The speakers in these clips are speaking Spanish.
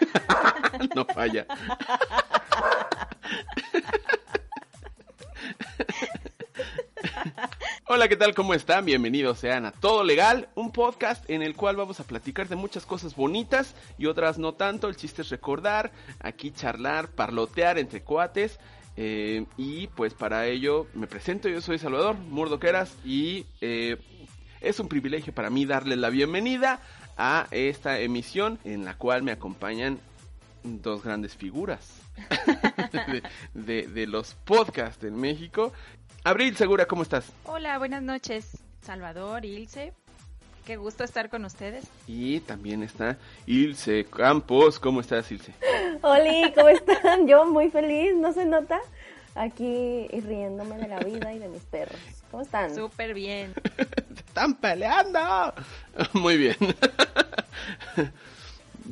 no falla. Hola, ¿qué tal? ¿Cómo están? Bienvenidos sean a Todo Legal, un podcast en el cual vamos a platicar de muchas cosas bonitas y otras no tanto. El chiste es recordar, aquí charlar, parlotear entre cuates. eh, y pues para ello me presento, yo soy Salvador Murdoqueras y eh, es un privilegio para mí darle la bienvenida a esta emisión en la cual me acompañan dos grandes figuras de, de- de los podcasts en México. Abril Segura, ¿cómo estás? Hola, buenas noches, Salvador, Ilse. Qué gusto estar con ustedes. Y también está Ilse Campos, ¿cómo estás Ilse? Oli, ¿cómo están? Yo muy feliz, ¿no se nota? Aquí riéndome de la vida y de mis perros. ¿Cómo están? Súper bien. ¡Se están peleando! Muy bien.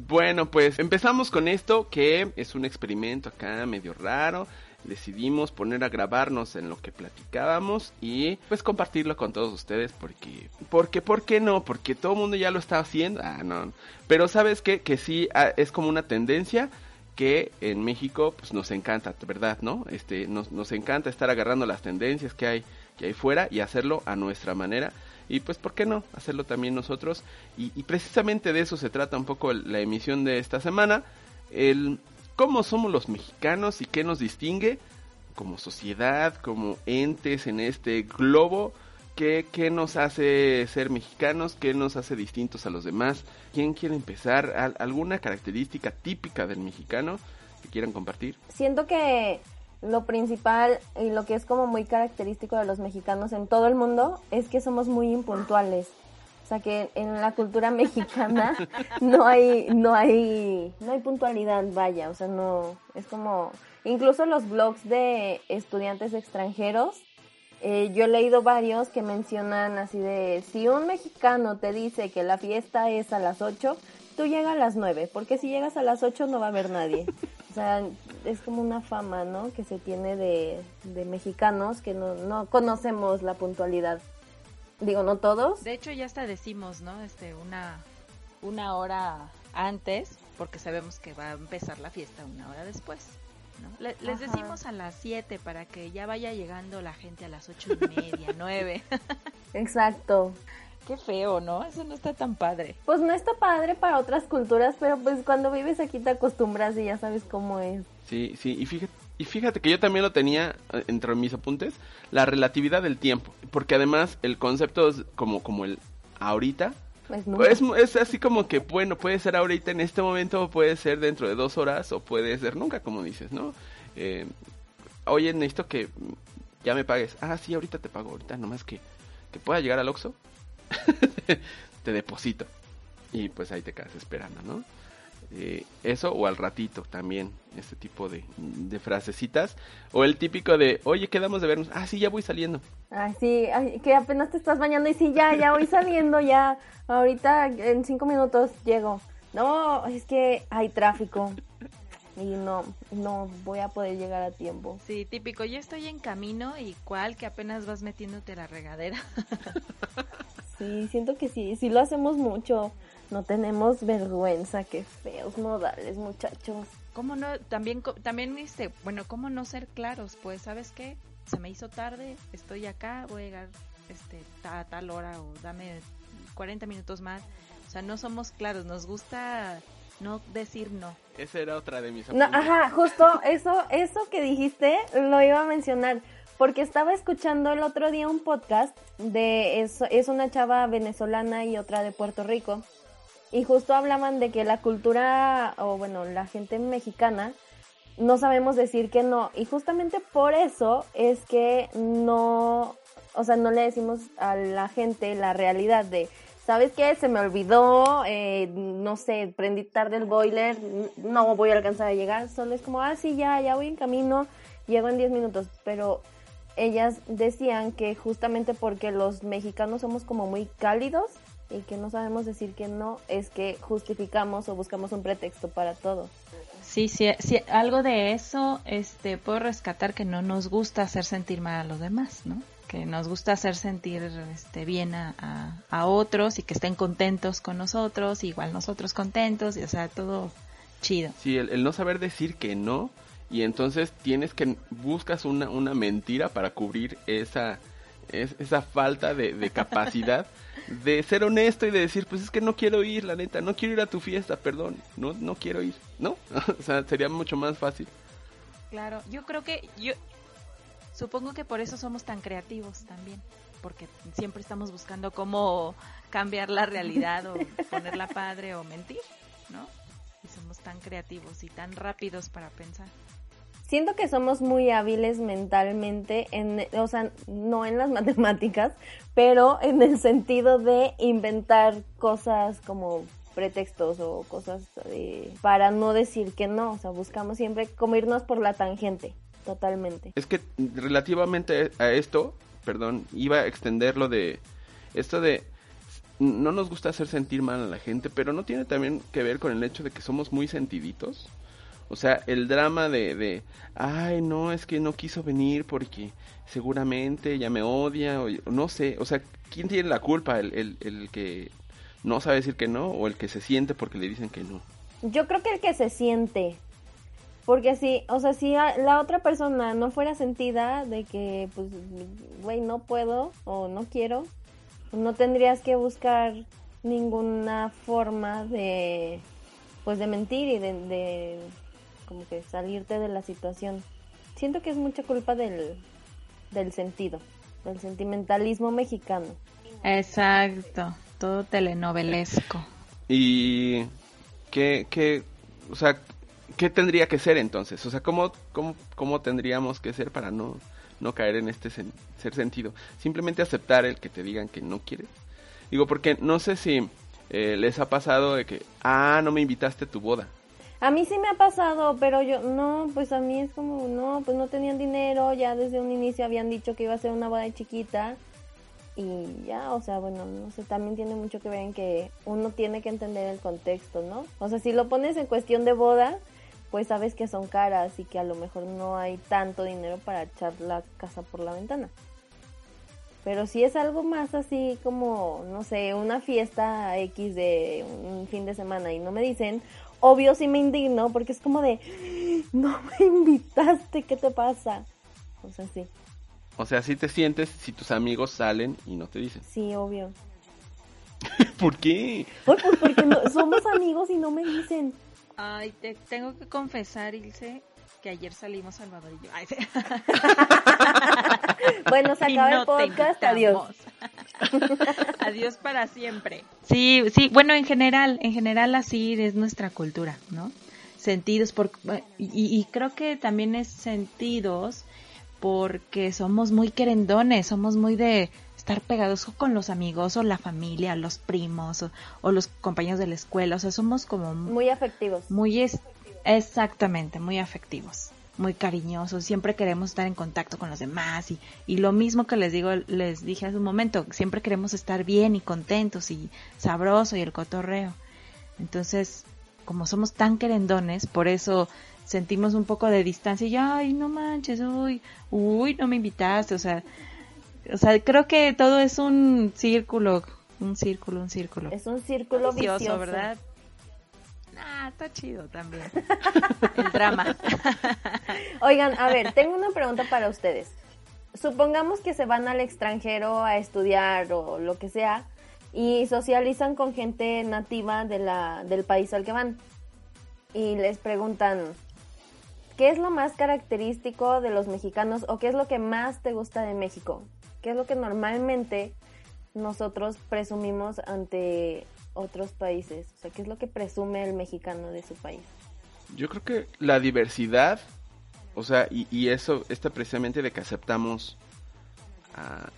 Bueno, pues empezamos con esto que es un experimento acá medio raro. Decidimos poner a grabarnos en lo que platicábamos y pues compartirlo con todos ustedes porque, porque, ¿por qué no? Porque todo el mundo ya lo está haciendo. Ah, no. Pero sabes qué? que sí ah, es como una tendencia que en México pues nos encanta, ¿verdad? ¿No? Este, nos, nos encanta estar agarrando las tendencias que hay, que hay fuera y hacerlo a nuestra manera. Y pues, ¿por qué no? Hacerlo también nosotros. Y, y precisamente de eso se trata un poco la emisión de esta semana. El cómo somos los mexicanos y qué nos distingue como sociedad, como entes en este globo. ¿Qué, qué nos hace ser mexicanos? ¿Qué nos hace distintos a los demás? ¿Quién quiere empezar? ¿Al- ¿Alguna característica típica del mexicano que quieran compartir? Siento que lo principal y lo que es como muy característico de los mexicanos en todo el mundo es que somos muy impuntuales. O sea que en la cultura mexicana no hay, no hay, no hay puntualidad, vaya. O sea, no, es como, incluso los blogs de estudiantes extranjeros, eh, yo he leído varios que mencionan así de, si un mexicano te dice que la fiesta es a las 8, tú llega a las 9, porque si llegas a las 8 no va a haber nadie. O sea, es como una fama, ¿no? Que se tiene de, de mexicanos que no, no conocemos la puntualidad. Digo, no todos. De hecho, ya hasta decimos, ¿no? Este, una, una hora antes, porque sabemos que va a empezar la fiesta una hora después. ¿No? Le- les decimos a las 7 para que ya vaya llegando la gente a las ocho y media, 9. Exacto. Qué feo, ¿no? Eso no está tan padre. Pues no está padre para otras culturas, pero pues cuando vives aquí te acostumbras y ya sabes cómo es. Sí, sí, y fíjate, y fíjate que yo también lo tenía eh, entre mis apuntes, la relatividad del tiempo, porque además el concepto es como, como el ahorita, Es, es así como que, bueno, puede ser ahorita en este momento, puede ser dentro de dos horas, o puede ser nunca, como dices, ¿no? Eh, Oye, necesito que ya me pagues. Ah, sí, ahorita te pago, ahorita nomás que, que pueda llegar al Oxxo, te deposito. Y pues ahí te quedas esperando, ¿no? Eh, eso o al ratito también, este tipo de, de frasecitas. O el típico de, oye, quedamos de vernos. Ah, sí, ya voy saliendo. Ay, sí, ay, que apenas te estás bañando y sí, ya, ya voy saliendo, ya. Ahorita en cinco minutos llego. No, es que hay tráfico y no, no voy a poder llegar a tiempo. Sí, típico. Yo estoy en camino y cual que apenas vas metiéndote la regadera. Sí, siento que sí, sí lo hacemos mucho. No tenemos vergüenza, qué feos modales, muchachos. ¿Cómo no? También, también, este, bueno, ¿cómo no ser claros? Pues, ¿sabes qué? Se me hizo tarde, estoy acá, voy a llegar, este, a tal hora o dame 40 minutos más. O sea, no somos claros, nos gusta no decir no. Esa era otra de mis No, ajá, justo eso, eso que dijiste lo iba a mencionar. Porque estaba escuchando el otro día un podcast de, es, es una chava venezolana y otra de Puerto Rico. Y justo hablaban de que la cultura, o bueno, la gente mexicana, no sabemos decir que no. Y justamente por eso es que no, o sea, no le decimos a la gente la realidad de, ¿sabes qué? Se me olvidó, eh, no sé, prendí tarde el boiler, no voy a alcanzar a llegar. Solo es como, ah, sí, ya, ya voy en camino, llego en 10 minutos. Pero ellas decían que justamente porque los mexicanos somos como muy cálidos y que no sabemos decir que no, es que justificamos o buscamos un pretexto para todo. Sí, sí, sí, algo de eso, este, puedo rescatar que no nos gusta hacer sentir mal a los demás, ¿no? Que nos gusta hacer sentir, este, bien a, a, a otros y que estén contentos con nosotros, igual nosotros contentos, y, o sea, todo, Chido. Sí, el, el no saber decir que no y entonces tienes que buscas una, una mentira para cubrir esa es, esa falta de, de capacidad de ser honesto y de decir pues es que no quiero ir la neta no quiero ir a tu fiesta perdón no no quiero ir no o sea sería mucho más fácil Claro, yo creo que yo supongo que por eso somos tan creativos también, porque siempre estamos buscando cómo cambiar la realidad o ponerla padre o mentir, ¿no? Y somos tan creativos y tan rápidos para pensar. Siento que somos muy hábiles mentalmente, en, o sea, no en las matemáticas, pero en el sentido de inventar cosas como pretextos o cosas eh, para no decir que no, o sea, buscamos siempre como por la tangente, totalmente. Es que relativamente a esto, perdón, iba a extender lo de esto de no nos gusta hacer sentir mal a la gente, pero no tiene también que ver con el hecho de que somos muy sentiditos. O sea, el drama de, de ay, no, es que no quiso venir porque seguramente ya me odia, o no sé, o sea, ¿quién tiene la culpa? ¿El, el, el que no sabe decir que no o el que se siente porque le dicen que no? Yo creo que el que se siente, porque si, o sea, si la otra persona no fuera sentida de que, pues, güey, no puedo o no quiero, no tendrías que buscar ninguna forma de, pues, de mentir y de, de como que salirte de la situación. Siento que es mucha culpa del, del sentido, del sentimentalismo mexicano. Exacto, todo telenovelesco. ¿Y qué, qué, o sea, qué tendría que ser entonces? O sea, ¿cómo, cómo, cómo tendríamos que ser para no, no caer en este sen ser sentido? Simplemente aceptar el que te digan que no quieres. Digo, porque no sé si eh, les ha pasado de que, ah, no me invitaste a tu boda. A mí sí me ha pasado, pero yo no, pues a mí es como, no, pues no tenían dinero, ya desde un inicio habían dicho que iba a ser una boda chiquita y ya, o sea, bueno, no sé, también tiene mucho que ver en que uno tiene que entender el contexto, ¿no? O sea, si lo pones en cuestión de boda, pues sabes que son caras y que a lo mejor no hay tanto dinero para echar la casa por la ventana. Pero si es algo más así como, no sé, una fiesta X de un fin de semana y no me dicen, obvio sí me indigno porque es como de, no me invitaste, ¿qué te pasa? O sea, sí. O sea, si te sientes si tus amigos salen y no te dicen. Sí, obvio. ¿Por qué? Pues, pues porque no, somos amigos y no me dicen. Ay, te tengo que confesar, Ilse, que ayer salimos Salvador y yo. Ay, sí. bueno, se acaba no el podcast, adiós. adiós para siempre. Sí, sí, bueno, en general, en general así es nuestra cultura, ¿no? Sentidos por y, y creo que también es sentidos porque somos muy querendones, somos muy de estar pegados con los amigos o la familia, los primos o, o, los compañeros de la escuela, o sea, somos como muy afectivos. Muy es, exactamente, muy afectivos, muy cariñosos, siempre queremos estar en contacto con los demás y, y lo mismo que les digo, les dije hace un momento, siempre queremos estar bien y contentos y sabroso y el cotorreo. Entonces, como somos tan querendones, por eso sentimos un poco de distancia y ay, no manches, uy, uy, no me invitaste, o sea, o sea, creo que todo es un círculo, un círculo, un círculo. Es un círculo vicioso, vicioso. ¿verdad? Ah, está chido también. El drama. Oigan, a ver, tengo una pregunta para ustedes. Supongamos que se van al extranjero a estudiar o lo que sea y socializan con gente nativa de la, del país al que van. Y les preguntan, ¿qué es lo más característico de los mexicanos o qué es lo que más te gusta de México? ¿Qué es lo que normalmente nosotros presumimos ante otros países? O sea, ¿qué es lo que presume el mexicano de su país? Yo creo que la diversidad, o sea, y, eso está precisamente de que aceptamos a,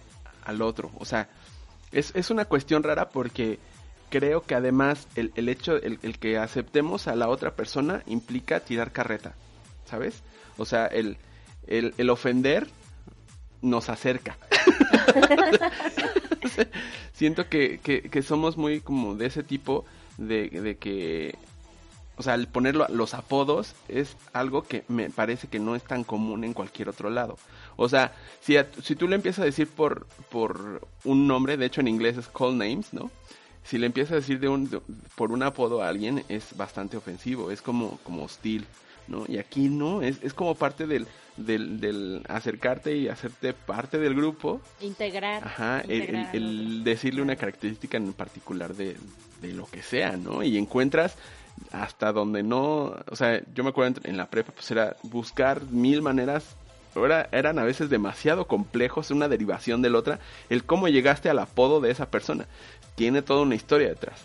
al otro. O sea, es, es, una cuestión rara porque creo que además el, el hecho, el, el que aceptemos a la otra persona implica tirar carreta. ¿sabes? O sea, el, el, el ofender nos acerca. Siento que, que, somos muy como de ese tipo de, de que, o sea, el ponerlo los apodos es algo que me parece que no es tan común en cualquier otro lado. O sea, si, a, si tú le empiezas a decir por, por un nombre, de hecho en inglés es call names, ¿no? si le empiezas a decir de un, por un apodo a alguien es bastante ofensivo, es como, como hostil, ¿no? Y aquí no, es, es como parte del, del, del acercarte y hacerte parte del grupo, Integrar. ajá, el, integrar el- decirle una característica en particular de, de lo que sea, ¿no? Y encuentras hasta donde no, o sea, yo me acuerdo en, la prepa, pues era buscar mil maneras, era- eran a veces demasiado complejos, una derivación de la otra, el cómo llegaste al apodo de esa persona, tiene toda una historia detrás.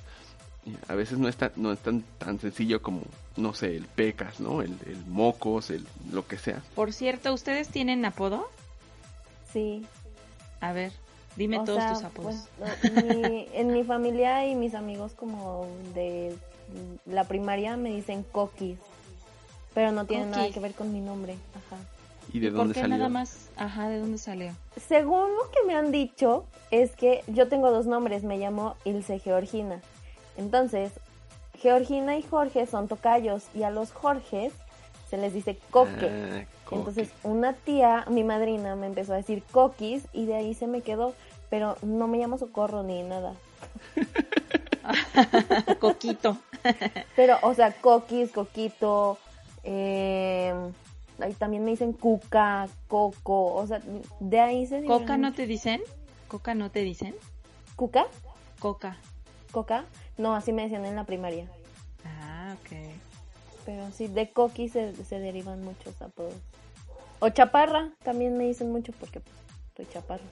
A veces no es tan, no es tan, tan sencillo como, no sé, el pecas, ¿no? El, el mocos, el lo que sea. Por cierto, ¿ustedes tienen apodo? Sí. A ver, dime O todos sea, tus apodos. pues, mi- en mi familia y mis amigos como de la primaria me dicen coquis. Pero no tiene nada que ver con mi nombre. Ajá. ¿Y de ¿Por dónde qué salió? nada más? Ajá, ¿de dónde salió? Según lo que me han dicho, es que yo tengo dos nombres, me llamo Ilse Georgina. Entonces, Georgina y Jorge son tocayos y a los Jorges se les dice coque. Ah, coque. Entonces, una tía, mi madrina, me empezó a decir coquis y de ahí se me quedó, pero no me llamo Socorro ni nada. Coquito. Pero, o sea, coquis, coquito, eh, ahí también me dicen cuca, coco, o sea, de ahí se ¿Coca dieron- no te dicen? ¿Coca no te dicen? ¿Cuca? Coca. ¿Coca? No, así me decían en la primaria. Ah, ok. Pero sí, de coqui se, se derivan muchos apodos. O chaparra, también me dicen mucho porque pues, soy chaparra.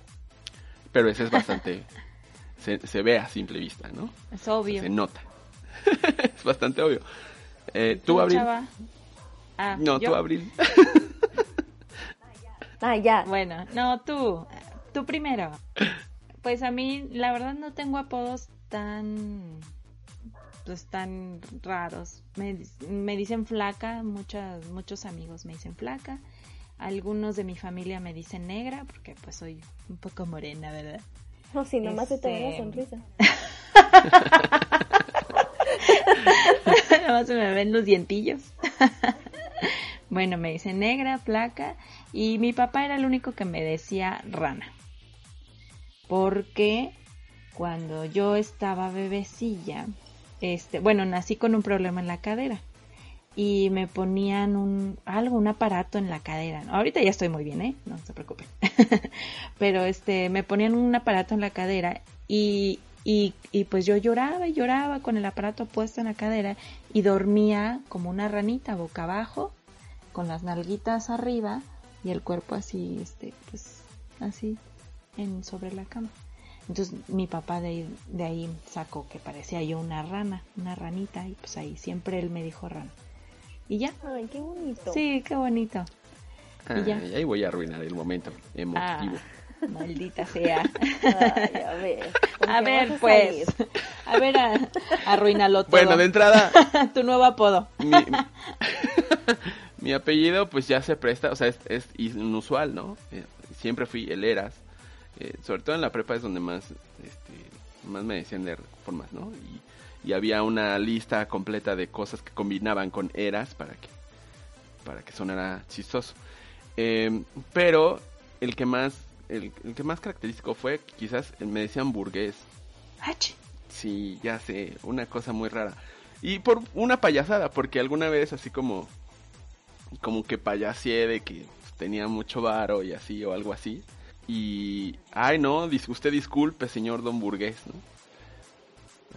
Pero ese es bastante, se, se ve a simple vista, ¿no? Es obvio. Se nota. es bastante obvio. Eh, ¿Tú, Abril? Ah, No, ¿yo? tú, Abril. Ah, ya. Bueno, no, tú. Tú primero. Pues a mí, la verdad, no tengo apodos tan. Tan raros. Me, me dicen flaca, muchas, muchos amigos me dicen flaca. Algunos de mi familia me dicen negra, porque pues soy un poco morena, ¿verdad? No, sí, nomás se te ve la Este- sonrisa. Nada más se me ven los dientillos. bueno, me dicen negra, flaca. Y mi papá era el único que me decía rana. Porque cuando yo estaba bebecilla, este, bueno, nací con un problema en la cadera. Y me ponían un, algo, un aparato en la cadera. Ahorita ya estoy muy bien, ¿eh? No se preocupen. Pero este, me ponían un aparato en la cadera y, y, y pues yo lloraba y lloraba con el aparato puesto en la cadera y dormía como una ranita boca abajo, con las nalguitas arriba y el cuerpo así, este, pues así, en, sobre la cama. Entonces mi papá de ahí, de ahí sacó que parecía yo una rana, una ranita, y pues ahí siempre él me dijo rana. Y ya, Ay, qué bonito. sí, qué bonito. Y ya. Ahí voy a arruinar el momento emotivo. Ah, maldita sea. Ay, a ver. ¿con A ver, a pues. salir? A ver, a- arruínalo todo. Bueno, de entrada, tu nuevo apodo. mi, mi apellido pues ya se presta, o sea, es, es inusual, ¿no? Eh, siempre fui el Eras. Eh, sobre todo en la prepa es donde más, este, más me decían de formas, ¿no? Y, y había una lista completa de cosas que combinaban con Eras para que, para que sonara chistoso. Eh, pero el que más, el, el que más característico fue, quizás me decían burgués. Ach. Sí, ya sé, una cosa muy rara. Y por una payasada, porque alguna vez así como como que payaseé de que tenía mucho varo y así o algo así. Y ay, no, dis- usted disculpe, señor Don Burgués, ¿no?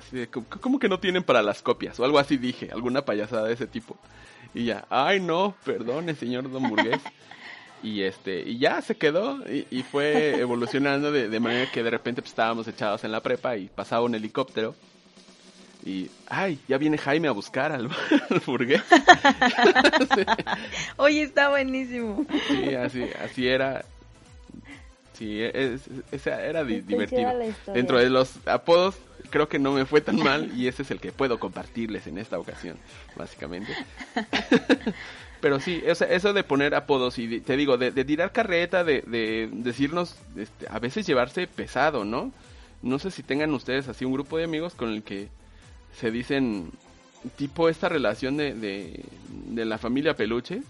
Así de, "¿Cómo- ¿cómo que no tienen para las copias? O algo así dije, alguna payasada de ese tipo. Y ya, ay, no, perdone, señor Don Burgués. Y este, y ya se quedó y, y fue evolucionando de, de manera que de repente pues, estábamos echados en la prepa y pasaba un helicóptero. Y, ay, ya viene Jaime a buscar al, al burgués. Oye, está buenísimo. Sí, así, así era. Sí, es, es- era di- Está divertido. Dentro de los apodos, creo que no me fue tan mal y ese es el que puedo compartirles en esta ocasión, básicamente. Pero sí, o sea, eso de poner apodos y de- te digo, de, de tirar carreta, de, de decirnos, este, a veces llevarse pesado, ¿no? No sé si tengan ustedes así un grupo de amigos con el que se dicen tipo esta relación de, de, de la familia peluche.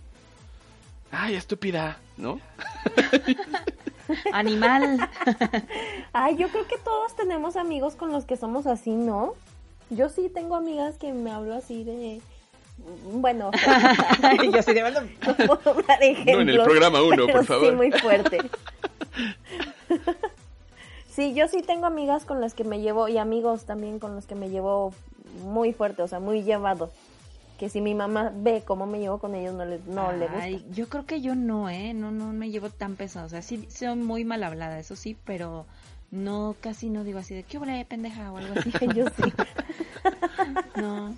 Ay, estúpida, ¿no? animal. Ay, yo creo que todos tenemos amigos con los que somos así, ¿no? Yo sí tengo amigas que me hablo así de... Bueno, yo sí de no puedo dar ejemplos, No en el programa uno, por favor. Sí, muy fuerte. sí, yo sí tengo amigas con las que me llevo y amigos también con los que me llevo muy fuerte, o sea, muy llevado. Que si mi mamá ve cómo me llevo con ellos, no le, no le gusta. Ay, yo creo que yo no, ¿eh? No, no me llevo tan pesado. O sea, sí soy muy mal hablada, eso sí, pero no, casi no digo así de, ¿qué huele, pendeja? O algo así. yo sí. No,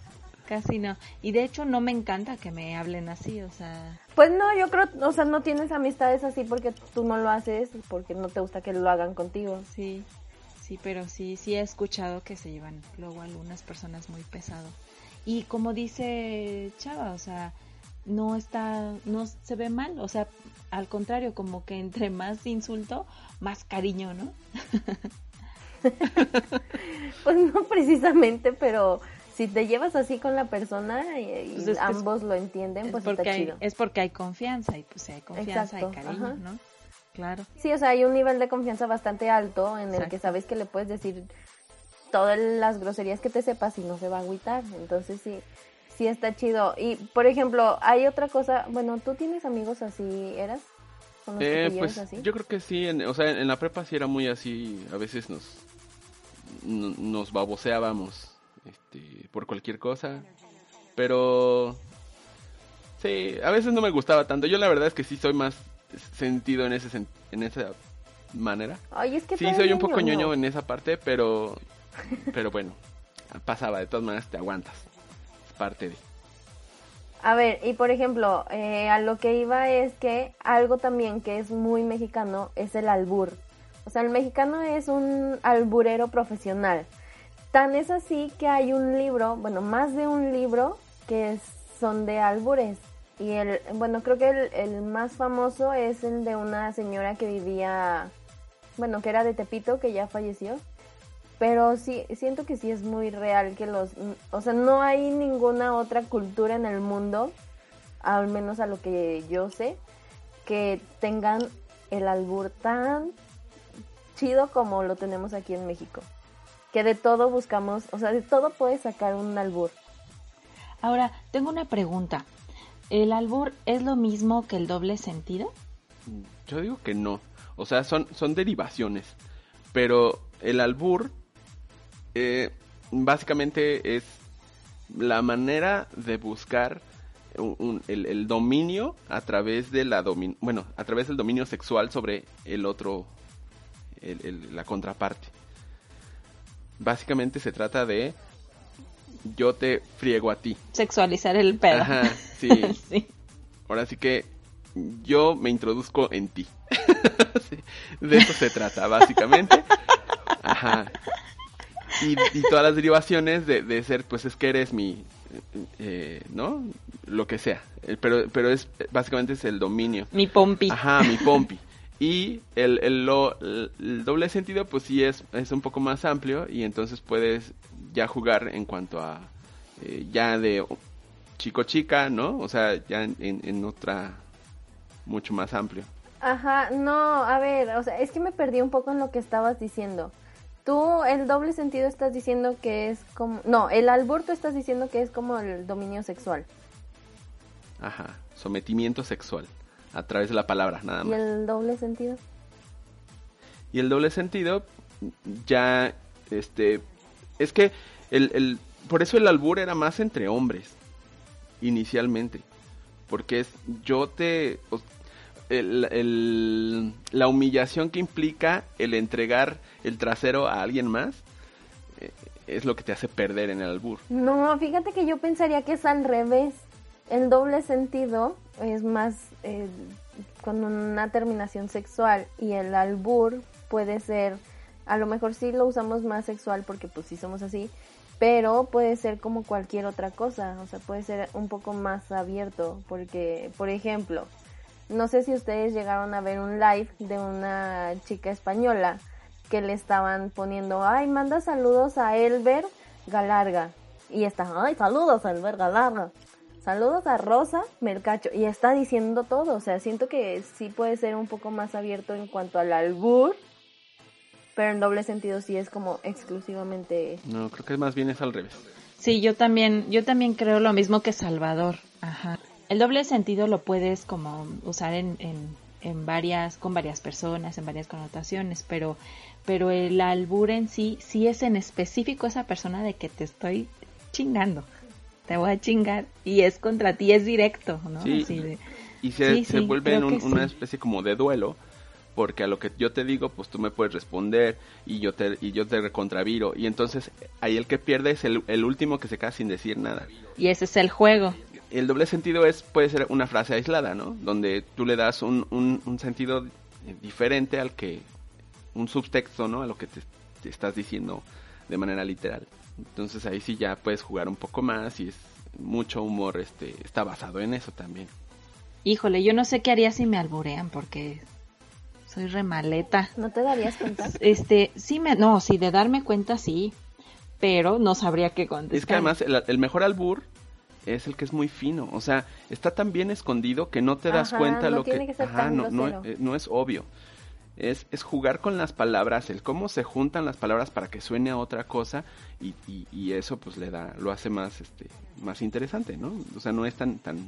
casi no. Y de hecho no me encanta que me hablen así, o sea... Pues no, yo creo, o sea, no tienes amistades así porque tú no lo haces, porque no te gusta que lo hagan contigo. Sí, sí, pero sí, sí he escuchado que se llevan luego algunas personas muy pesado. Y como dice Chava, o sea, no está, no se ve mal, o sea, al contrario, como que entre más insulto, más cariño, ¿no? Pues no precisamente, pero si te llevas así con la persona y, Pues es que es- ambos lo entienden, Es pues porque, está hay, chido. es porque hay confianza y pues si hay confianza Exacto, hay cariño, ajá. ¿no? Claro. Sí, o sea, hay un nivel de confianza bastante alto en el que sabes que le puedes decir todas las groserías que te sepas y no se va a agüitar. Entonces sí, sí está chido. Y, por ejemplo, hay otra cosa, bueno, ¿tú tienes amigos así, eras? ¿Con los Eh, pues así? yo creo que sí, en- o sea, en la prepa sí era muy así, a veces nos nos baboseábamos este, por cualquier cosa, pero sí, a veces no me gustaba tanto. Yo la verdad es que sí soy más sentido en ese en esa manera. Ay, es que Sí, soy un poco ñoño. ñoño en esa parte, pero pero bueno, pasaba, de todas maneras te aguantas. Es parte de A ver, y por ejemplo, eh, a lo que iba es que algo también que es muy mexicano es el albur. O sea, el mexicano es un alburero profesional. Tan es así que hay un libro, bueno, más de un libro que son de albures. Y el, bueno, creo que el más famoso es el de una señora que vivía, bueno, que era de Tepito, que ya falleció. Pero sí, siento que sí es muy real que los, o sea, no hay ninguna otra cultura en el mundo, al menos a lo que yo sé, que tengan el albur tan chido como lo tenemos aquí en México. Que de todo buscamos, o sea, de todo puedes sacar un albur. Ahora, tengo una pregunta. ¿El albur es lo mismo que el doble sentido? Yo digo que no. O sea, son, son derivaciones. Pero el albur eh, básicamente es la manera de buscar un- un- el, el dominio a través de la domin bueno, a través del dominio sexual sobre el otro, el- el- la contraparte. Básicamente se trata de yo te friego a ti. Sexualizar el pedo. Ajá, sí. sí. Ahora sí que yo me introduzco en ti. Sí, de eso se trata, básicamente. Ajá. Y, y todas las derivaciones de, de ser, pues es que eres mi, eh, ¿no? Lo que sea. Eh, Pero, pero es, básicamente es el dominio. Mi pompi. Ajá, mi pompi. Y el, el, lo- el- el doble sentido, pues sí es, es un poco más amplio y entonces puedes ya jugar en cuanto a eh, ya de chico-chica, ¿no? O sea, ya en, en- en otra mucho más amplio. Ajá, no, a ver, o sea, es que me perdí un poco en lo que estabas diciendo. Tú, el doble sentido estás diciendo que es como... No, el albur tú estás diciendo que es como el dominio sexual. Ajá, sometimiento sexual a través de la palabra, nada ¿Y más. el doble sentido? Y el doble sentido ya este es que el, el por eso el albur era más entre hombres inicialmente porque es yo te el- la humillación que implica el entregar el trasero a alguien más eh, es lo que te hace perder en el albur No, fíjate que yo pensaría que es al revés. El doble sentido es más eh, con una terminación sexual y el albur puede ser, a lo mejor sí lo usamos más sexual porque pues sí somos así, pero puede ser como cualquier otra cosa, o sea, puede ser un poco más abierto porque, por ejemplo, no sé si ustedes llegaron a ver un live de una chica española que le estaban poniendo, ay, manda saludos a Elber Galarga. Y está, ay, saludos a Elber Galarga. Saludos a Rosa Mercacho. Y está diciendo todo. O sea, siento que sí puede ser un poco más abierto en cuanto al albur. Pero en doble sentido sí es como exclusivamente. No, creo que más bien es al revés. Sí, yo también, yo también creo lo mismo que Salvador. Ajá. El doble sentido lo puedes como usar en, en, en varias, con varias personas, en varias connotaciones, pero, pero el albur en sí, sí es en específico esa persona de que te estoy chingando te voy a chingar y es contra ti, es directo, ¿no? Sí, y se, se vuelve en una especie como de duelo, porque a lo que yo te digo, pues tú me puedes responder y yo te, y yo te recontraviro, y entonces ahí el que pierde es el, el último que se queda sin decir nada. Y ese es el juego. El doble sentido es, puede ser una frase aislada, ¿no? Donde tú le das un, un, un sentido diferente al que, un subtexto, ¿no? A lo que te, te estás diciendo de manera literal. Entonces ahí sí ya puedes jugar un poco más y es mucho humor este está basado en eso también. Híjole, yo no sé qué haría si me alburean porque soy remaleta. ¿No te darías cuenta? Este, sí me no, sí de darme cuenta sí, pero no sabría qué contestar. Es que además el, mejor albur es el que es muy fino, o sea, está tan bien escondido que no te das cuenta lo que, no, no, eh, no es obvio es, es, jugar con las palabras, el cómo se juntan las palabras para que suene a otra cosa y, y, eso pues le da, lo hace más, este, más interesante, ¿no? O sea, no es tan, tan,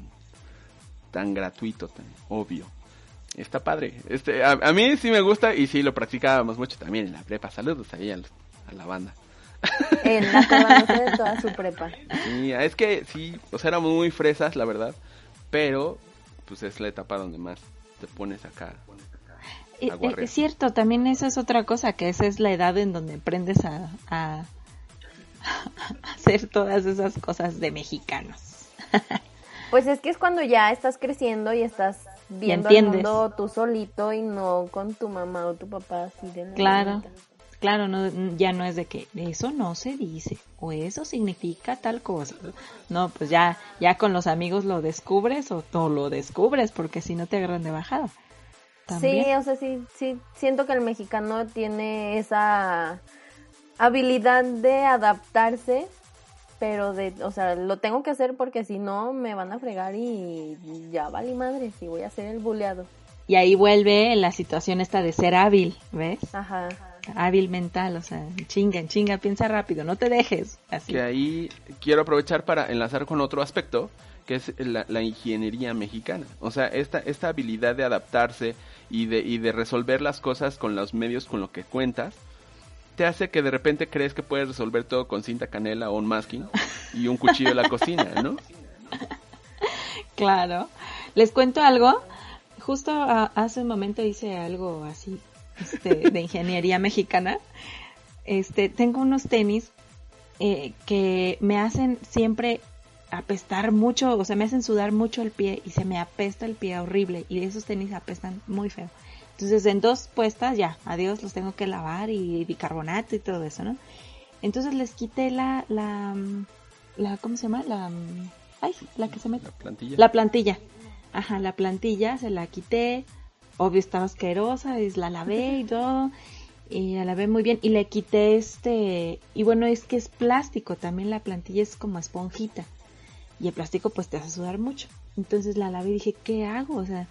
tan gratuito, tan obvio. Está padre. Este, a, mí sí me gusta y sí lo practicábamos mucho también en la prepa. Saludos ahí a, la banda. En la de toda su prepa. Sí, es que sí, o sea, éramos muy fresas, la verdad, pero pues es la etapa donde más te pones acá eh, eh, es cierto, también esa es otra cosa, que esa es la edad en donde aprendes a, a, hacer todas esas cosas de mexicanos. pues es que es cuando ya estás creciendo y estás viendo el mundo tú solito y no con tu mamá o tu papá así de Claro, claro, no, ya no es de que eso no se dice o eso significa tal cosa. No, pues ya, ya con los amigos lo descubres o no lo descubres porque si no te agarran de bajada. Sí, o sea, sí, sí, siento que el mexicano tiene esa habilidad de adaptarse, pero de, o sea, lo tengo que hacer porque si no me van a fregar y ya vale madre, si voy a ser el buleado. Y ahí vuelve la situación esta de ser hábil, ¿ves? Ajá. Hábil mental, o sea, chinga, chinga, piensa rápido, no te dejes. Así. Que ahí quiero aprovechar para enlazar con otro aspecto, que es la, ingeniería mexicana. O sea, esta, esta habilidad de adaptarse, y de, y de resolver las cosas con los medios con lo que cuentas, te hace que de repente crees que puedes resolver todo con cinta canela o un masking y un cuchillo de la cocina, ¿no? Claro. Les cuento algo. Justo hace un momento hice algo así este, de ingeniería mexicana. Este, tengo unos tenis eh, que me hacen siempre apestar mucho, o sea, me hacen sudar mucho el pie y se me apesta el pie horrible y esos tenis apestan muy feo. Entonces, en dos puestas ya, adiós, los tengo que lavar y bicarbonato y todo eso, ¿no? Entonces les quité la, la, la, ¿cómo se llama? La, ay, la que se mete. La plantilla. La plantilla. Ajá, la plantilla, se la quité, obvio estaba asquerosa, y la lavé y todo, y la lavé muy bien, y le quité este, y bueno, es que es plástico, también la plantilla es como esponjita y el plástico pues te hace sudar mucho. Entonces la lavé y dije, ¿qué hago? O sea,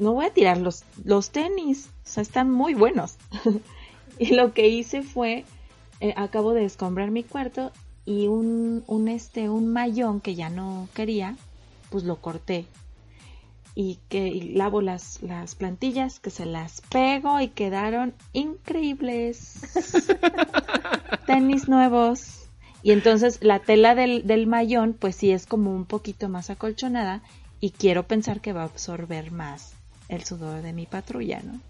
no voy a tirar los, los tenis, o sea, están muy buenos. y lo que hice fue, eh, acabo de escombrar mi cuarto y un, un, este, un mayón que ya no quería, pues lo corté. Y que lavo las, las plantillas, que se las pego y quedaron increíbles. tenis nuevos. Y entonces la tela del, del mayón, pues sí es como un poquito más acolchonada y quiero pensar que va a absorber más el sudor de mi patrulla, ¿no?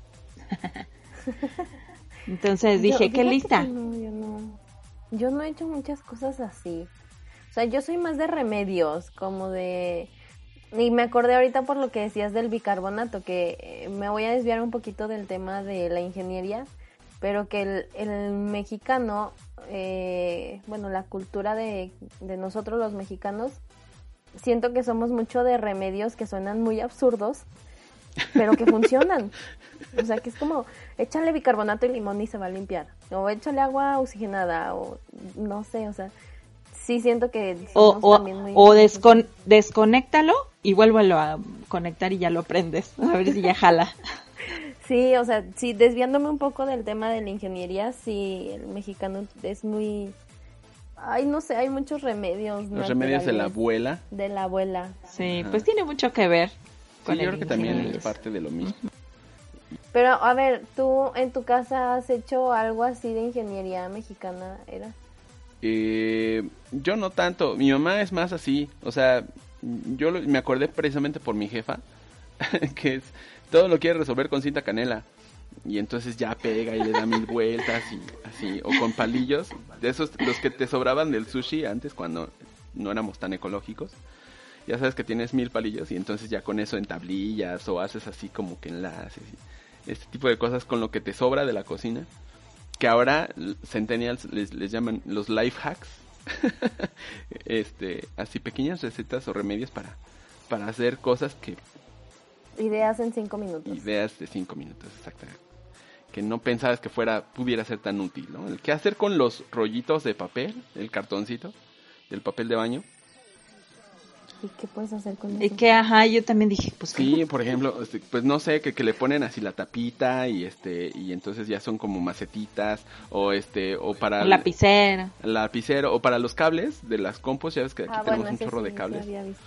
entonces dije, ¿qué lista? No, yo no. Yo no he hecho muchas cosas así. O sea, yo soy más de remedios, como de... Y me acordé ahorita por lo que decías del bicarbonato, que eh, me voy a desviar un poquito del tema de la ingeniería, pero que el, el mexicano eh, bueno, la cultura de, de nosotros los mexicanos, siento que somos mucho de remedios que suenan muy absurdos, pero que funcionan. O sea, que es como, échale bicarbonato y limón y se va a limpiar. O échale agua oxigenada, o no sé, o sea, sí siento que O, o, muy o descon- desconéctalo y vuélvelo a conectar y ya lo prendes. A ver si ya jala. Sí, o sea, sí, desviándome un poco del tema de la ingeniería, sí, el mexicano es muy... Ay, no sé, hay muchos remedios. Los remedios de la abuela. De la abuela. Sí, Ajá. pues tiene mucho que ver Sí, con yo creo que también es parte de lo mismo. Pero, a ver, ¿tú en tu casa has hecho algo así de ingeniería mexicana? ¿Era? Eh, yo no tanto, mi mamá es más así, o sea, yo me acordé precisamente por mi jefa, que es, todo lo quiere resolver con cinta canela, y entonces ya pega y le da mil vueltas y así, o con palillos, de esos, los que te sobraban del sushi antes cuando no éramos tan ecológicos, ya sabes que tienes mil palillos y entonces ya con eso en tablillas o haces así como que enlaces, este tipo de cosas con lo que te sobra de la cocina que ahora Centennials les, les llaman los life hacks. este, así pequeñas recetas o remedios para, para hacer cosas que Ideas en cinco minutos. ideas de cinco minutos, exactamente. Que no pensabas que fuera, pudiera ser tan útil, ¿no? El qué hacer con los rollitos de papel, el cartoncito, del papel de baño. ¿Y qué puedes hacer con eso? Y que, ajá, yo también dije, pues Sí, por ejemplo, este, pues no sé, que, que le ponen así la tapita y este, y entonces ya son como macetitas, o este, o para lapicero. el lapicero, o para los cables de las compos, ya ves que aquí Ah, tenemos bueno, un chorro sí, de cables. había visto.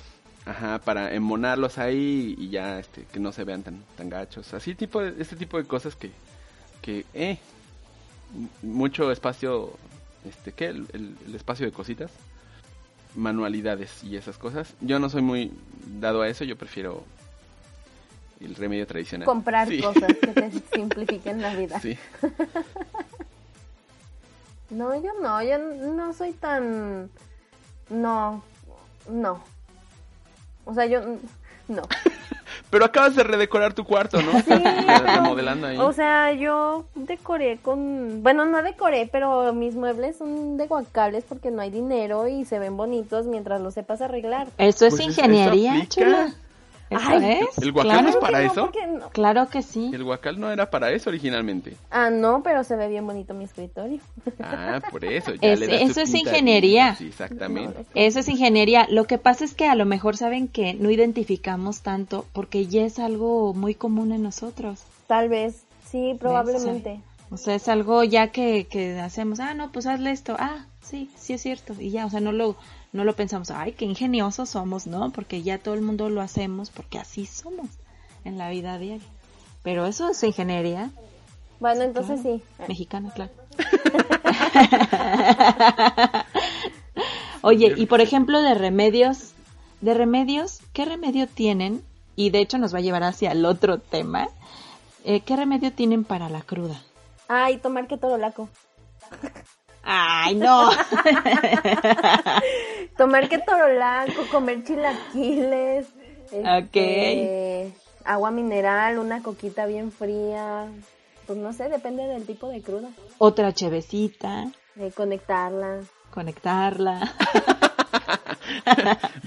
Ajá, para emonarlos ahí y ya este que no se vean tan tan gachos. Así tipo de, este tipo de cosas que que eh mucho espacio este ¿qué? El, el- el espacio de cositas, manualidades y esas cosas. Yo no soy muy dado a eso, yo prefiero el remedio tradicional. Comprar Sí. cosas que te simplifiquen la vida. Sí. No, yo no, yo no soy tan... No, no. O sea, yo... No. Pero acabas de redecorar tu cuarto, ¿no? Sí, Remodelando ahí. O sea, yo decoré con... Bueno, no decoré, pero mis muebles son de guacales porque no hay dinero y se ven bonitos mientras los sepas arreglar. Eso es Pues ingeniería, chula. Eso Ay, es. ¿El guacal claro, es para que no, eso? no. claro que sí. El guacal no era para eso originalmente. Ah, no, pero se ve bien bonito mi escritorio. Ah, por eso. Ya Es- le eso es ingeniería. Sí, exactamente. No, Eso es ingeniería. Lo que pasa es que a lo mejor saben que no identificamos tanto porque ya es algo muy común en nosotros. Tal vez, sí, probablemente. O sea, es algo ya que, que hacemos, ah, no, pues hazle esto, ah, sí, sí es cierto, y ya, o sea, no lo, no lo pensamos, ay, qué ingeniosos somos, ¿no? Porque ya todo el mundo lo hacemos porque así somos en la vida diaria. Pero eso es ingeniería Bueno, entonces sí. mexicana, claro. Oye, y por ejemplo de remedios, de remedios, ¿qué remedio tienen? Y de hecho nos va a llevar hacia el otro tema. eh, ¿Qué remedio tienen para la cruda? Ay, tomar ketorolaco. Ay, no. Tomar ketorolaco, comer chilaquiles. este, Agua mineral, una coquita bien fría. Pues no sé, depende del tipo de cruda. Otra chevecita, De conectarla. conectarla.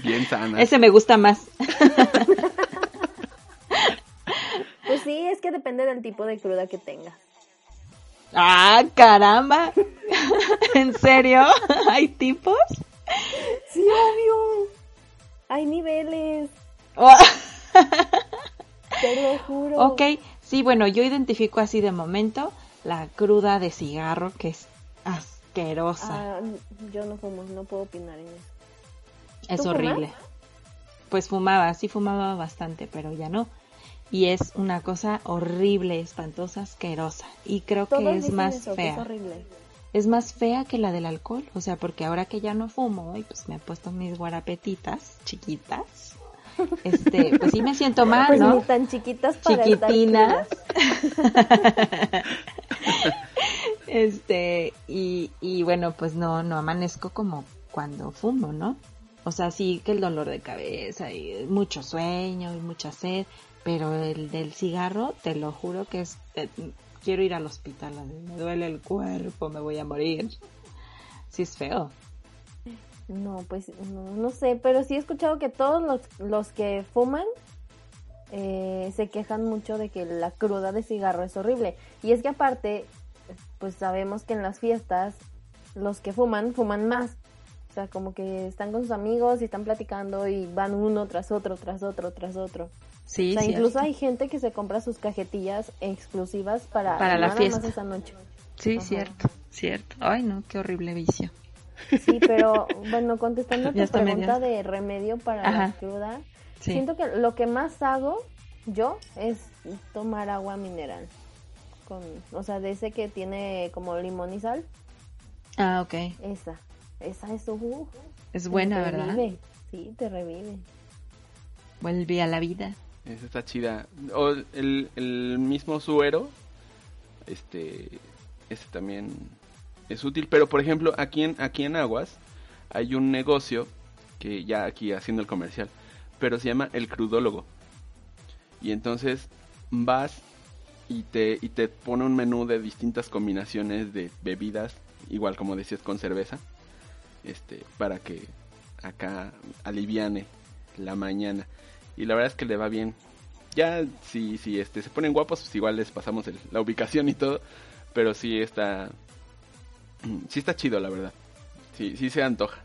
Bien sana. Ese me gusta más. Pues sí, es que depende del tipo de cruda que tengas. Ah, caramba. ¿En serio? ¿Hay tipos? Sí, obvio. Hay niveles, Oh, te lo juro. ok, sí, bueno, yo identifico así de momento la cruda de cigarro que es asquerosa. Ah, yo no fumo, no puedo opinar en eso. es ¿tú horrible. Pues fumaba, sí fumaba bastante, pero ya no. Y es una cosa horrible, espantosa, asquerosa. Y creo Todos que es más eso, fea. es horrible. es más fea que la del alcohol, o sea, porque ahora que ya no fumo y pues me he puesto mis guarapetitas chiquitas, este, pues sí me siento mal, Pues ¿no? ni tan chiquitas para Chiquitinas. Este, y, y bueno, pues no, no amanezco como cuando fumo, ¿no? O sea, sí que el dolor de cabeza y mucho sueño y mucha sed, pero el del cigarro, te lo juro que es, eh, quiero ir al hospital, me duele el cuerpo, me voy a morir. Sí es feo. No, pues no, no sé, pero sí he escuchado que todos los, los que fuman eh, se quejan mucho de que la cruda de cigarro es horrible. Y es que aparte, pues sabemos que en las fiestas los que fuman, fuman más. sea, como que están con sus amigos y están platicando y van uno tras otro, tras otro, tras otro. Sí, o sea, cierto. incluso hay gente que se compra sus cajetillas exclusivas para, Para la fiesta. más esa noche. Sí, Ajá. cierto, cierto. Ay, no, qué horrible vicio. Sí, pero bueno, contestando a tu pregunta de remedio para la cruda, Sí. siento que lo que más hago yo es tomar agua mineral. Con, o sea, de ese que tiene como limón y sal, Ah, ok. esa. Esa es uh, Es buena, te ¿verdad? revive. Sí, te revive. Vuelve a la vida. Esa está chida. O el, el mismo suero, este, este también es útil. Pero por ejemplo, aquí en, aquí en Aguas hay un negocio que ya aquí haciendo el comercial, pero se llama el crudólogo. Y entonces vas y te, y te pone un menú de distintas combinaciones de bebidas, igual como decías con cerveza, este, para que acá aliviane la mañana. Y la verdad es que le va bien. Ya si, si este, se ponen guapos, pues igual les pasamos el- la ubicación y todo. Pero sí está. Sí está chido, la verdad. Sí, sí se antoja.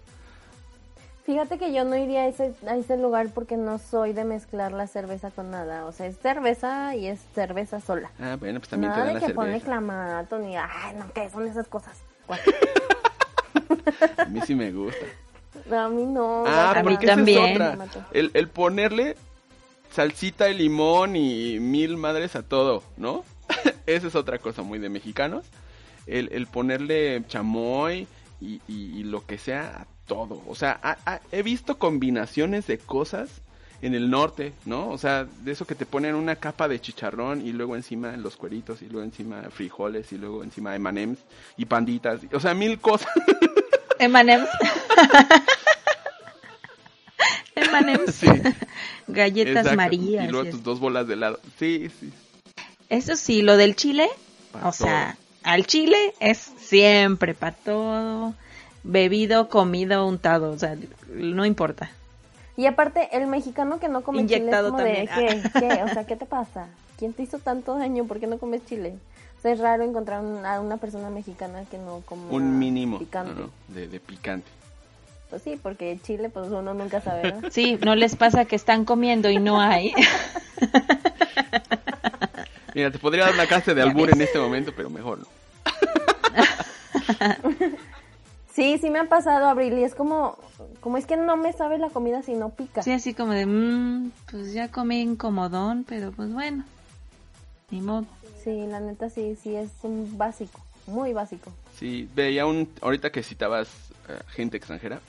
Fíjate que yo no iría a ese, a ese lugar porque no soy de mezclar la cerveza con nada. O sea, es cerveza y es cerveza sola. Ah, bueno, pues también nada te de dan que la pone cerveza. clamato ni... Ay, no, ¿qué son esas cosas? A mí sí me gusta. A mí no. Ah. A mí porque esa es también. otra. El, el ponerle salsita y limón y mil madres a todo, ¿no? Esa es otra cosa muy de mexicanos. El, el ponerle chamoy y, y- y lo que sea a todo. O sea, a- a- he visto combinaciones de cosas en el norte, ¿no? O sea, de eso que te ponen una capa de chicharrón y luego encima los cueritos y luego encima frijoles y luego encima M&M's y panditas. O sea, mil cosas. Emanems. Emanems. Sí. Galletas Exacto. Marías. Y luego y tus es- dos bolas de helado. Sí, sí. Eso sí, lo del chile, Pa' o sea, al chile es siempre para todo, bebido, comido, untado, o sea, no importa. Y aparte, el mexicano que no come Inyectado chile es como también. de, ¿qué? ¿qué? O sea, ¿qué te pasa? ¿Quién te hizo tanto daño? ¿Por qué no comes chile? O sea, es raro encontrar un- a una persona mexicana que no coma Un mínimo picante. no, no, de, de picante. Pues sí, porque chile, pues uno nunca sabe, ¿verdad? Sí, no les pasa que están comiendo y no hay. Mira, te podría dar una clase de albur en este momento, pero mejor no. Sí, sí me ha pasado, Abril, y es como, como es que no me sabe la comida si no pica. Sí, así como de, "Mm, pues ya comí incomodón, pero pues bueno, ni modo. Sí, la neta sí, sí es un básico, muy básico. Sí, veía un, ahorita que citabas eh, gente extranjera,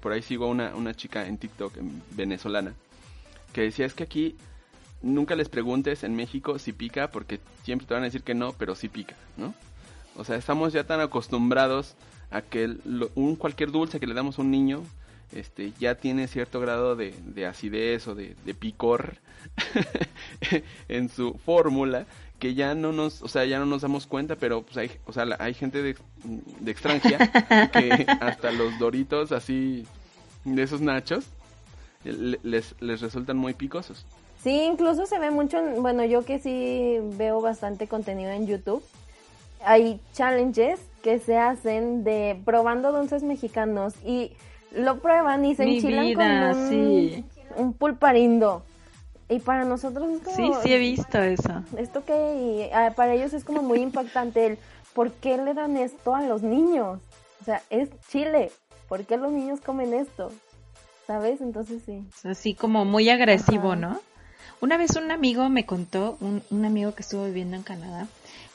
por ahí sigo una, una chica en TikTok en- venezolana, que decía es que aquí nunca les preguntes en México si pica, porque siempre te van a decir que no, pero sí pica, ¿no? O sea, estamos ya tan acostumbrados a que un cualquier dulce que le damos a un niño este ya tiene cierto grado de, de acidez o de, de picor en su fórmula que ya no nos, o sea, ya no nos damos cuenta, pero pues hay, o sea, la- hay gente de, de extranjera que hasta los doritos así de esos nachos le- les, les resultan muy picosos. Sí, incluso se ve mucho, en- bueno, yo que sí veo bastante contenido en YouTube, hay challenges que se hacen de probando dulces mexicanos y lo prueban y se Mi enchilan vida, con un, sí. un pulparindo. Y para nosotros es como... Sí, sí he visto eso. ¿Esto qué? Y ah, para ellos es como muy impactante el ¿por qué le dan esto a los niños? O sea, es Chile. ¿Por qué los niños comen esto? ¿Sabes? Entonces sí. Así como muy agresivo, Ajá. ¿no? Una vez un amigo me contó, un, un amigo que estuvo viviendo en Canadá,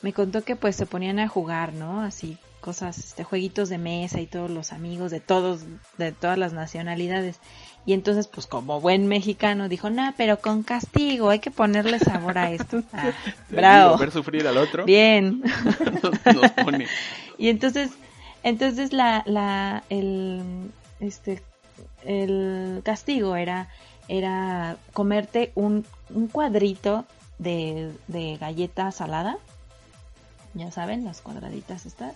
me contó que pues se ponían a jugar, ¿no? Así cosas, este, jueguitos de mesa y todos los amigos de todos, de todas las nacionalidades. Y entonces, pues como buen mexicano, dijo, no, pero con castigo, hay que ponerle sabor a esto. Ah, bravo. Ver sufrir al otro Bien. nos, nos pone. Y entonces, entonces la, la, el, este, el castigo era, era comerte un, un cuadrito de, de galleta salada, ya saben, las cuadraditas estas,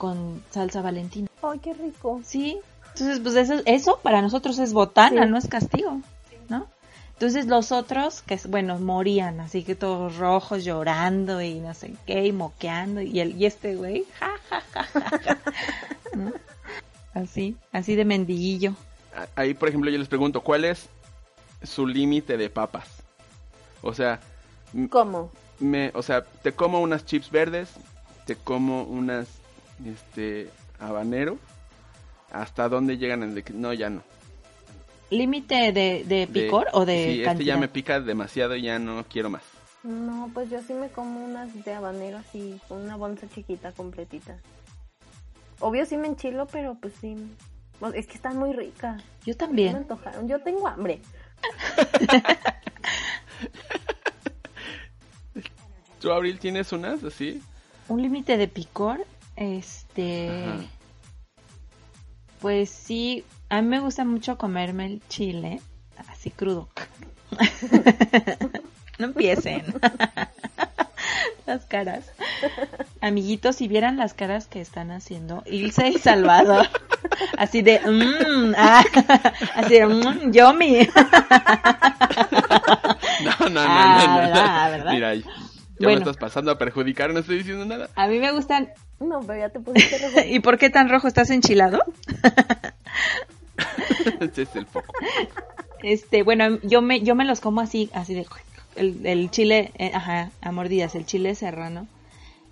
con salsa valentina. ¡Ay, qué rico! Sí, entonces pues eso, eso para nosotros es botana, Sí. no es castigo, ¿no? Entonces los otros, que bueno, morían, así que todos rojos, llorando y no sé qué, y moqueando, y, el, y este güey, ja, ja, ja, ja, ja, ¿no? así, así de mendiguillo. Ahí, por ejemplo, yo les pregunto, ¿cuál es su límite de papas? O sea, ¿Cómo? me, o sea, te como unas chips verdes, te como unas, este, habanero. ¿Hasta dónde llegan en de que no, ya no? ¿Límite de, de De- picor o de Sí, este ya me pica demasiado y ya no quiero más. No, pues yo sí me como unas de habanero así, con una bolsa chiquita completita. Obvio sí me enchilo, pero pues sí. Pues, Es que están muy ricas. Yo Me también. antojaron. Yo tengo hambre. ¿Tú, Abril, tienes unas así? Un límite de picor, este... Ajá. Pues sí, a mí me gusta mucho comerme el chile así crudo. no empiecen. las caras. Amiguitos, si vieran las caras que están haciendo Ilse y Salvador. Así de, mmm, ah, así de, mmm, yummy. No, no, no, Ah, no, no. ¿verdad? ¿verdad? Mira, ya me Bueno. estás pasando a perjudicar, no estoy diciendo nada. A mí me gustan. No, pero ya te pusiste rojo. ¿Y por qué tan rojo estás enchilado? Ese es el foco. Este, bueno, yo me, yo me los como así, así de el, el chile, eh, ajá, a mordidas, el chile serrano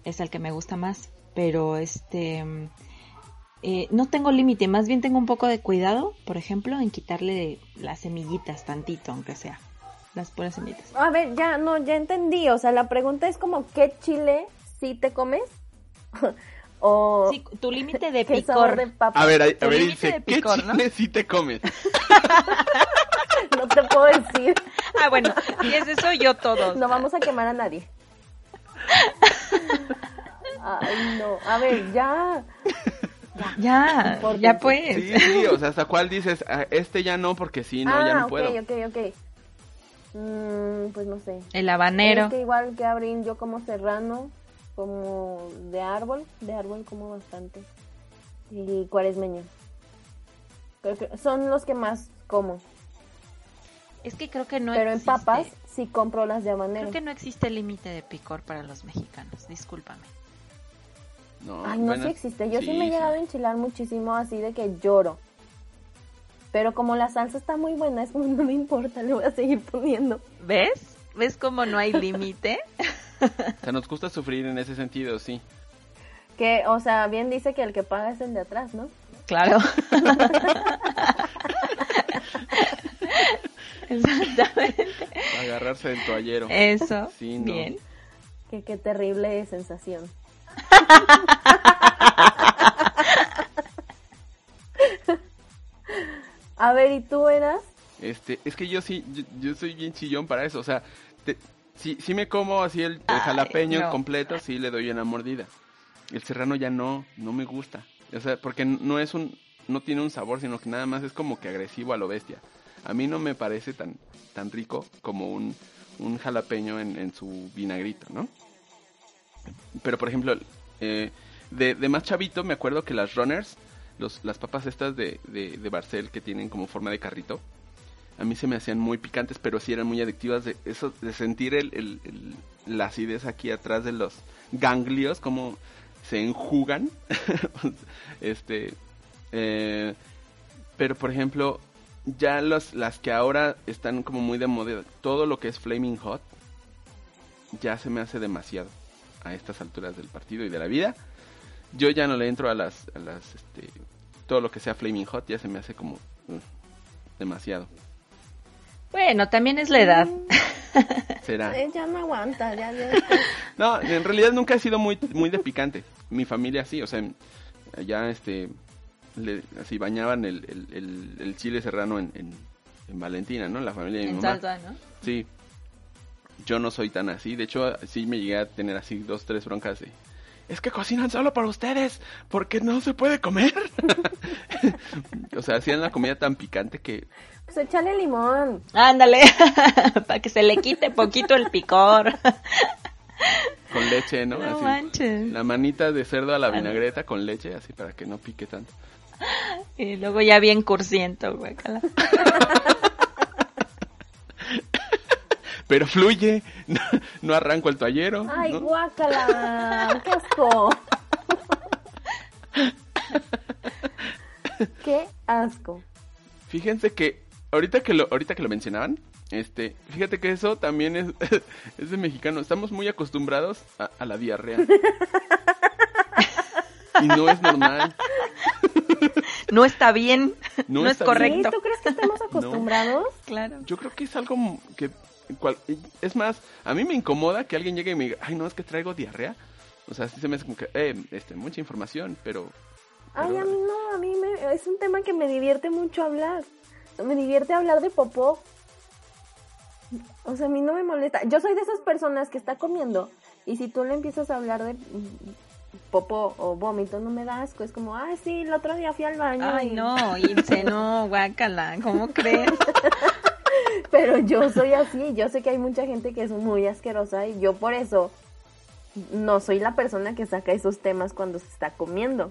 es el que me gusta más, pero este, mm, eh, no tengo límite, más bien tengo un poco de cuidado, por ejemplo, en quitarle las semillitas tantito, aunque sea, las puras semillitas. A ver, ya, no, ya entendí. O sea, la pregunta es como, ¿qué chile sí te comes? o Sí, tu límite de picor. de papa. A ver, a, ver, de ¿qué chile sí te comes? No te puedo decir. Ah, bueno, si es eso, yo todos. No vamos a quemar a nadie. Ay, no. A ver, ya. Ya, Porque- ya pues. Sí, sí, o sea, ¿hasta cuál dices? "Ah, este ya no, porque sí, no, ah, ya no ok, puedo. ok, ok. Mm, pues no sé. El habanero. Es que igual que Abril, yo como serrano, como de árbol, de árbol como bastante. Y cuaresmeño. Creo que son los que más como. Es que creo que no Pero en papas sí compro las de habanero. Creo que no existe límite de picor para los mexicanos, discúlpame. No, Ay, no bueno, sí existe. Yo sí, sí, me he sí. llegado a enchilar muchísimo así de que lloro. Pero como la salsa está muy buena, es como no me importa, le voy a seguir poniendo. ¿Ves? ¿Ves cómo no hay límite? O sea, nos gusta sufrir en ese sentido, sí. Que, o sea, bien dice que el que paga es el de atrás, ¿no? Claro. Exactamente. Agarrarse del toallero. Eso. Sí, no. Bien. Que qué terrible sensación. A ver, ¿y tú eras? Este, es que yo sí, yo, yo soy bien chillón para eso, o sea, te, si, si me como así el, el Ay, jalapeño no. completo, sí le doy una mordida. El serrano ya no, no me gusta. O sea, porque no es un, no tiene un sabor, sino que nada más es como que agresivo a lo bestia. A mí no me parece tan, tan rico como un, un jalapeño en, en su vinagrito, ¿no? Pero por ejemplo, eh, de, de más chavito me acuerdo que las runners, los, las papas estas de, de, de Barcel que tienen como forma de carrito, a mí se me hacían muy picantes, pero sí eran muy adictivas de eso, de sentir el, el- el- la acidez aquí atrás de los ganglios, como se enjugan. este, eh, pero por ejemplo, ya los, las que ahora están como muy de moda, todo lo que es Flaming Hot, ya se me hace demasiado a estas alturas del partido y de la vida. Yo ya no le entro a las, a las, este, todo lo que sea Flaming Hot, ya se me hace como uh, demasiado. Bueno, también es la edad. Será. Eh, ya no aguanta, ya, ya. No, en realidad nunca he sido muy, muy de picante. Mi familia sí, o sea, allá este, le- así bañaban el, el, el- el chile serrano en, en, en Valentina, ¿no? La familia de mi En mamá. salsa, ¿no? Sí. Yo no soy tan así. De hecho, sí me llegué a tener así dos, tres broncas de... Es que cocinan solo para ustedes, porque no se puede comer. o sea, hacían la comida tan picante que... Pues échale limón. Ándale, para que se le quite poquito el picor. Con leche, ¿no? No Así, manches. La manita de cerdo a la vinagreta con leche, así para que no pique tanto. Y luego ya bien cursiento, guácala. Pero fluye, no, no arranco el toallero. Ay, ¿no? guácala. Qué asco. Qué asco. Fíjense que ahorita que lo, ahorita que lo mencionaban, este, fíjate que eso también es, es de mexicano. Estamos muy acostumbrados a, a la diarrea. y no es normal. No está bien, No no, es correcto. ¿Tú crees que estamos acostumbrados? Claro. Yo creo que es algo que, cual- es más, a mí me incomoda que alguien llegue y me diga, ay, no, es que traigo diarrea. O sea, sí se me hace como que, eh, este, mucha información, pero... Ay, pero- a mí no, a mí me, es un tema que me divierte mucho hablar. Me divierte hablar de popó. O sea, a mí no me molesta. Yo soy de esas personas que está comiendo y si tú le empiezas a hablar de popó o vómito, no me da asco. Es como, ay, sí, el otro día fui al baño. Ay, y-". no, Ilse, no, guácala, ¿cómo crees? Pero yo soy así. Yo sé que hay mucha gente que es muy asquerosa y yo por eso no soy la persona que saca esos temas cuando se está comiendo.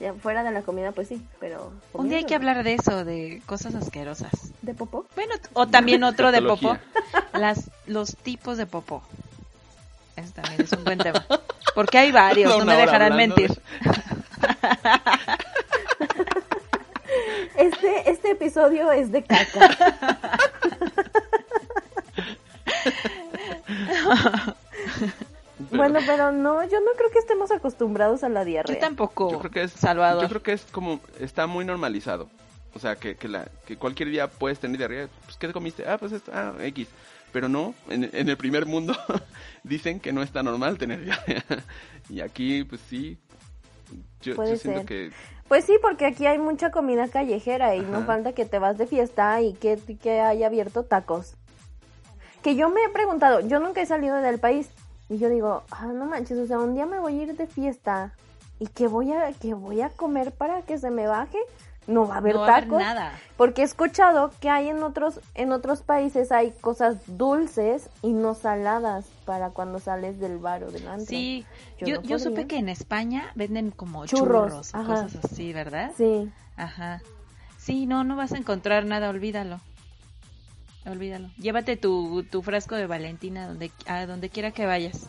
Ya fuera de la comida, pues sí, pero... Un día hay que hablar de eso, de cosas asquerosas. ¿De popó? Bueno, o también otro de popó, las, los tipos de popó. Eso también es un buen tema. Porque hay varios, no me dejarán mentir. de- Este, este episodio es de caca. Pero bueno, pero no, yo no creo que estemos acostumbrados a la Yo diarrea. tampoco, yo creo que es Salvador. Yo creo que es como está muy normalizado. O sea, que, que, la, que cualquier día puedes tener diarrea. Pues, ¿qué te comiste? Ah, pues esto, ah, X. Pero no, en, en el primer mundo dicen que no está normal tener diarrea. Y aquí, pues sí. Yo, Puede yo siento ser. que Pues sí, porque aquí hay mucha comida callejera y no falta que te vas de fiesta y que, que haya abierto tacos. Que yo me he preguntado, yo nunca he salido del país y yo digo, ah, no manches, o sea, un día me voy a ir de fiesta y que voy a, que voy a comer para que se me baje. No va a haber no va a haber nada. Porque he escuchado que hay en otros, en otros países hay cosas dulces y no saladas para cuando sales del bar o del antro. Sí, Yo yo, no yo supe que en España venden como Churros, churros, o cosas así, ¿verdad? Sí. Ajá. Sí, no, no vas a encontrar nada, olvídalo. Olvídalo. Llévate tu, tu frasco de Valentina donde, a donde quiera que vayas.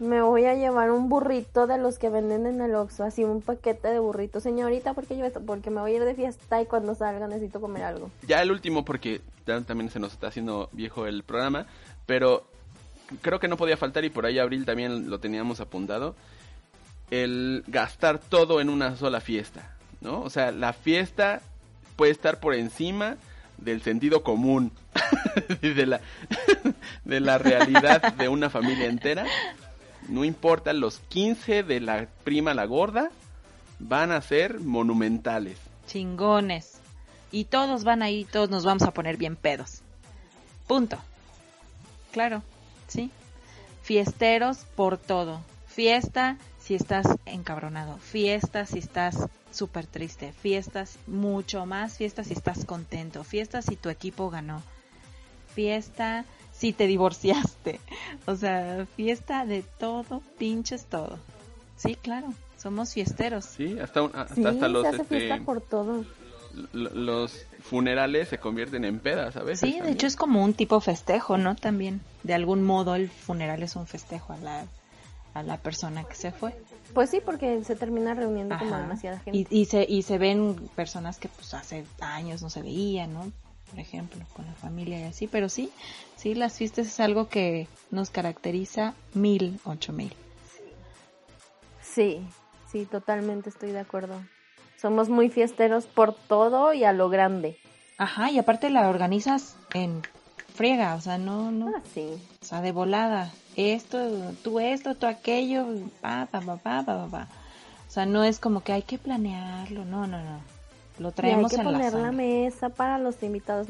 Me voy a llevar un burrito de los que venden en el Oxxo, así un paquete de burritos. Señorita, ¿por qué lleva esto? Porque me voy a ir de fiesta y cuando salga necesito comer algo. ya el último porque ya también se nos está haciendo viejo el programa, pero creo que no podía faltar y por ahí abril también lo teníamos apuntado, el gastar todo en una sola fiesta, ¿no? O sea, la fiesta puede estar por encima del sentido común de la de la realidad de una familia entera. No importa, los 15 de la prima la gorda van a ser monumentales. Chingones. Y todos van ahí, todos nos vamos a poner bien pedos. Punto. Claro, sí. Fiesteros por todo. Fiesta si estás encabronado. Fiesta si estás súper triste. Fiestas mucho más. Fiesta si estás contento. Fiesta si tu equipo ganó. Fiesta si te divorciaste. O sea, fiesta de todo, pinches todo. Sí, claro. Somos fiesteros. Sí, hasta, un- hasta, Sí, hasta los, se hace este, fiesta por todo. l- los funerales se convierten en pedas a veces. Sí, de también. hecho es como un tipo festejo, ¿no? También, de algún modo el funeral es un festejo a la, a la persona que se fue. Pues sí, porque se termina reuniendo como Ajá. demasiada gente. Y, y, se, y se ven personas que pues hace años no se veían, ¿no? Por ejemplo, con la familia y así. Pero sí, sí, las fiestas es algo que nos caracteriza mil, ocho mil. Sí, sí, totalmente estoy de acuerdo. Somos muy fiesteros por todo y a lo grande. Ajá, y aparte la organizas en friega, o sea, no, no, Ah, sí. o sea, de volada. Esto, tú esto, tú aquello, pa, pa, pa, pa, pa, pa, pa. O sea, no es como que hay que planearlo, no, no, no. Lo Y hay traemos que en la poner la mesa para los invitados.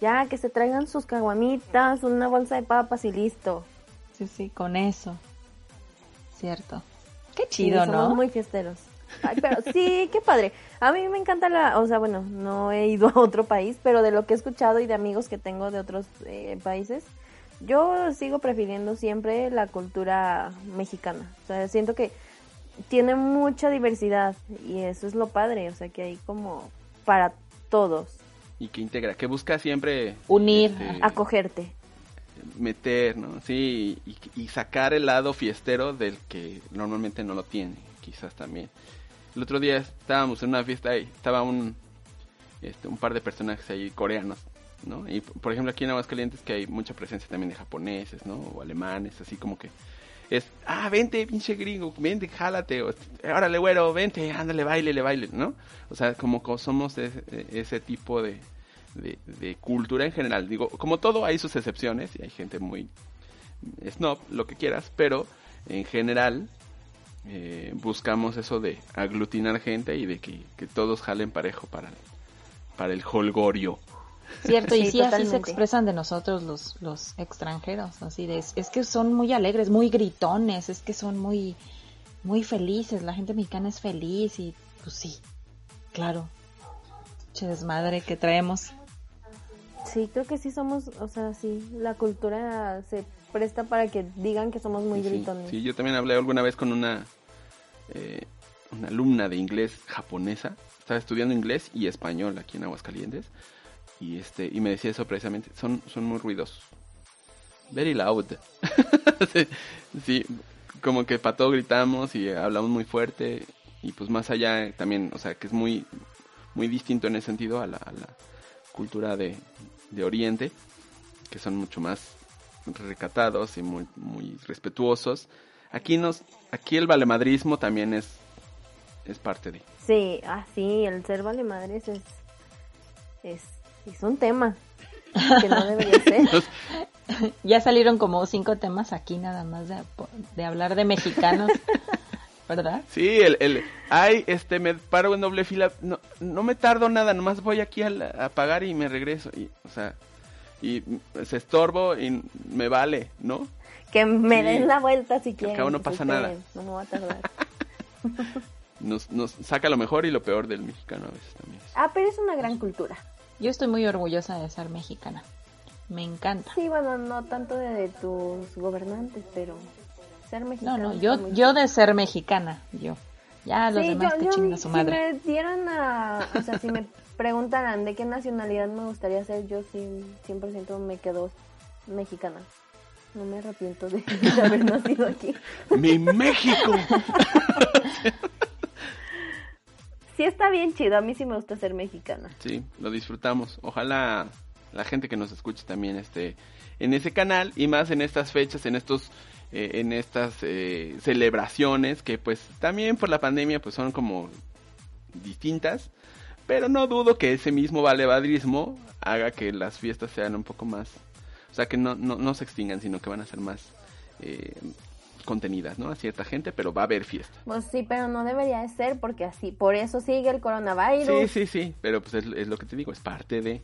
Ya, que se traigan sus caguamitas, una bolsa de papas y listo. Sí, sí, con eso. Cierto. Qué Sí, chido, somos ¿no? muy fiesteros. Ay, pero sí, qué padre. A mí me encanta la, o sea, bueno, no he ido a otro país, pero de lo que he escuchado y de amigos que tengo de otros eh, países, yo sigo prefiriendo siempre la cultura mexicana. O sea, siento que tiene mucha diversidad y eso es lo padre, o sea, que hay como para todos Y que integra, que busca siempre Unir. este, acogerte. meter, ¿no? Sí, y, y sacar el lado fiestero del que normalmente no lo tiene, quizás también. El otro día estábamos en una fiesta y estaba un, este, un par de personajes ahí coreanos, Y por ejemplo aquí en Aguascalientes que hay mucha presencia también de japoneses, ¿no? O alemanes, así como que es, ah, vente, pinche gringo, vente, jálate, o, órale, güero, vente, ándale, baile, le baile, ¿no? O sea, como, somos ese, tipo de, de, de, cultura en general. Digo, como todo, hay sus excepciones y hay gente muy snob, lo que quieras, pero en general eh, buscamos eso de aglutinar gente y de que, que todos jalen parejo para, para el holgorio. Cierto, y sí, así se expresan de nosotros los, los extranjeros, así de, es, que son muy alegres, muy gritones, es que son muy, muy felices, la gente mexicana es feliz y pues sí, claro, che desmadre que traemos. Sí, creo que sí somos, o sea, sí, la cultura se presta para que digan que somos muy sí, gritones. Sí, yo también hablé alguna vez con una, eh, una alumna de inglés japonesa, estaba estudiando inglés y español aquí en Aguascalientes y este y me decía eso precisamente son son muy ruidosos. Very loud. Sí, como que para todo gritamos y hablamos muy fuerte y pues más allá también o sea que es muy muy distinto en ese sentido a la, cultura de, de Oriente que son mucho más recatados y muy muy respetuosos. Aquí nos aquí el valemadrismo también es es parte de. Sí ah sí el ser valemadres es es es un tema que no debería ser. ya salieron como cinco temas aquí nada más de, de hablar de mexicanos, ¿verdad? Sí, el, el, ay, este, me paro en doble fila, no, no me tardo nada, nomás voy aquí a, a pagar y me regreso, y, o sea, y se estorbo y me vale, ¿no? Que me sí. den la vuelta si quieren. Al cabo no pasa nada. No me va a tardar. nos, nos saca lo mejor y lo peor del mexicano a veces también. Ah, pero es una gran cultura. Yo estoy muy orgullosa de ser mexicana. Me encanta. Sí, bueno, no tanto de, de tus gobernantes, pero ser mexicana. No, no, yo, yo de ser mexicana, yo. Ya los sí, demás yo, que yo, chingan su madre. Si me dieran a, o sea, si me preguntaran de qué nacionalidad me gustaría ser, yo sí 100% me quedo mexicana. No me arrepiento de, de haber nacido aquí. ¡Mi México! sí está bien chido, a mí sí me gusta ser mexicana. Sí, lo disfrutamos. Ojalá la gente que nos escuche también esté en ese canal y más en estas fechas, en estos eh, en estas eh, celebraciones que pues también por la pandemia pues son como distintas, pero no dudo que ese mismo valevadrismo haga que las fiestas sean un poco más, o sea que no, no, no se extingan, sino que van a ser más eh, contenidas, ¿no? A cierta gente, pero va a haber fiesta. Pues sí, pero no debería de ser porque así, por eso sigue el coronavirus. Sí, sí, sí, pero pues es, es lo que te digo, es parte de,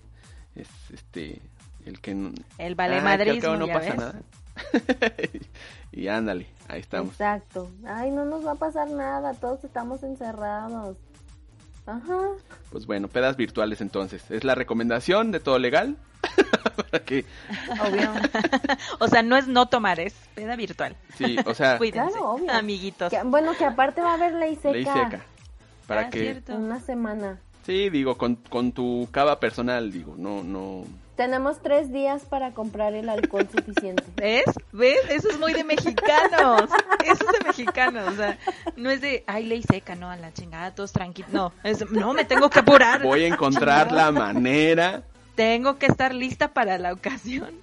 es este, el que no... El valemadrismo, ah, no ya pasa ves. nada. y ándale, ahí estamos. Exacto. Ay, no nos va a pasar nada, todos estamos encerrados. Ajá. Pues bueno, pedas virtuales entonces. Es la recomendación de todo legal. Para que, Obvio. o sea, no es no tomar, es peda virtual. sí, o sea, Cuídense, Claro, obvio. amiguitos. Que- bueno, que aparte va a haber ley seca. ley seca. Para Ah, que, cierto. en Una semana. sí, digo, con, con tu cava personal, digo, no, no. Tenemos tres días para comprar el alcohol suficiente. ¿Ves? ¿Ves? Eso es muy de mexicanos. Eso es de mexicanos. O sea, no es de, ay, ley seca, no, a la chingada, todos tranquilos. No, es, no, me tengo que apurar. Voy a encontrar la manera. Tengo que estar lista para la ocasión.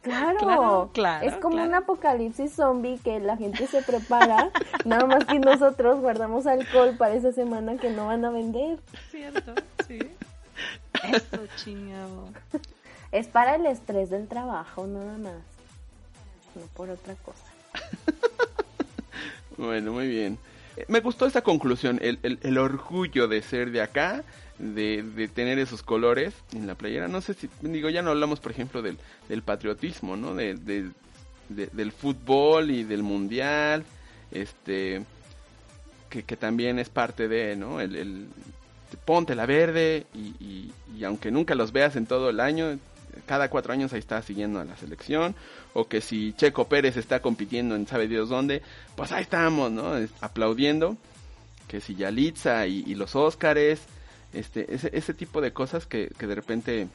Claro, Claro, claro, Es como claro. un apocalipsis zombie que la gente se prepara, nada más que nosotros guardamos alcohol para esa semana que no van a vender. ¿Cierto? Sí. Eso, chingado. Es para el estrés del trabajo, nada más. No por otra cosa. Bueno, muy bien. Me gustó esa conclusión, el, el, el orgullo de ser de acá, de, de tener esos colores en la playera. No sé si, digo, ya no hablamos, por ejemplo, del, del patriotismo, ¿no? De, de- de- del fútbol y del mundial, este, que, que también es parte de, ¿no? El, el- ponte la verde y, y- y aunque nunca los veas en todo el año, cada cuatro años ahí está siguiendo a la selección, o que si Checo Pérez está compitiendo en sabe Dios dónde, pues ahí estamos, ¿no? Aplaudiendo, que si Yalitza y, y los Óscares, este, ese, ese tipo de cosas que, que de repente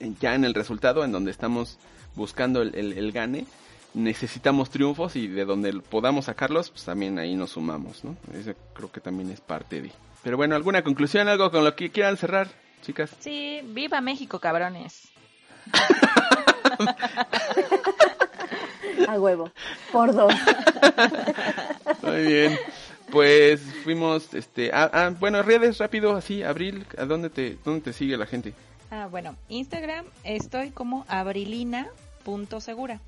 eh, ya en el resultado, en donde estamos buscando el, el- el gane, necesitamos triunfos y de donde podamos sacarlos, pues también ahí nos sumamos, ¿no? Eso creo que también es parte de. Pero bueno, ¿alguna conclusión, algo con lo que quieran cerrar, chicas? Sí, viva México, cabrones. A huevo. Por dos. Muy bien. Pues fuimos, este, ah, ah, bueno, redes rápido, así, Abril, ¿a dónde te, dónde te sigue la gente? Ah, bueno, Instagram estoy como abrilina.segura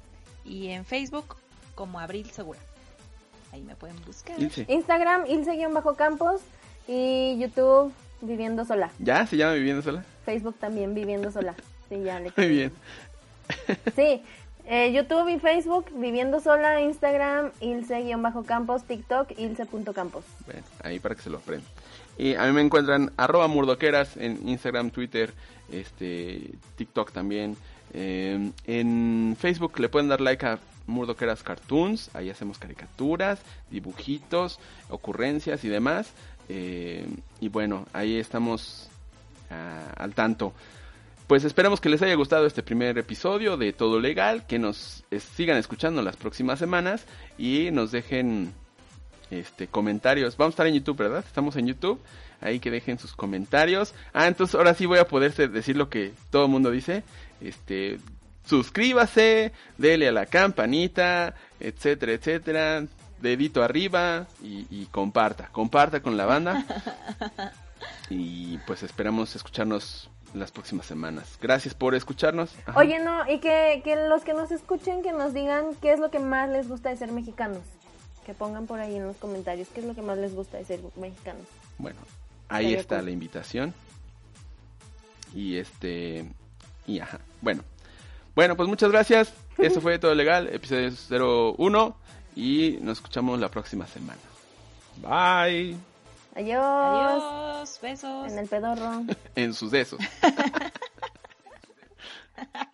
y en Facebook como Abril Segura. Ahí me pueden buscar. Ilse. Instagram, Ilse-Campos y YouTube, Viviendo Sola. ¿Ya? ¿Se llama Viviendo Sola? Facebook también, Viviendo Sola. Sí, ya le Muy bien. Sí, eh, YouTube y Facebook, Viviendo Sola, Instagram, Ilse-Campos, TikTok, Ilse.campos. Bueno, ahí para que se lo aprendan. Y a mí me encuentran arroba murdoqueras en Instagram, Twitter, este, TikTok también. Eh, en Facebook le pueden dar like a Murdoqueras Cartoons. Ahí hacemos caricaturas, dibujitos, ocurrencias y demás. Eh, y bueno, ahí estamos ah, al tanto. Pues esperamos que les haya gustado este primer episodio de Todo Legal, que nos sigan escuchando las próximas semanas y nos dejen este comentarios. Vamos a estar en YouTube, ¿verdad? Estamos en YouTube. Ahí que dejen sus comentarios. Ah, entonces ahora sí voy a poder decir lo que todo el mundo dice. Este, suscríbase, dele a la campanita, etcétera, etcétera. Dedito arriba y, y comparta. Comparta con la banda. Y pues esperamos escucharnos las próximas semanas. Gracias por escucharnos. Ajá. Oye, no, y que, que los que nos escuchen, que nos digan qué es lo que más les gusta de ser mexicanos. Que pongan por ahí en los comentarios qué es lo que más les gusta de ser mexicanos. Bueno, ahí está cool. la invitación. Y este. Y ajá. Bueno. Bueno, pues muchas gracias. Eso fue todo legal, episodio 01. Y nos escuchamos la próxima semana. Bye. Adiós. Adiós. Besos. En el pedorro. en sus besos.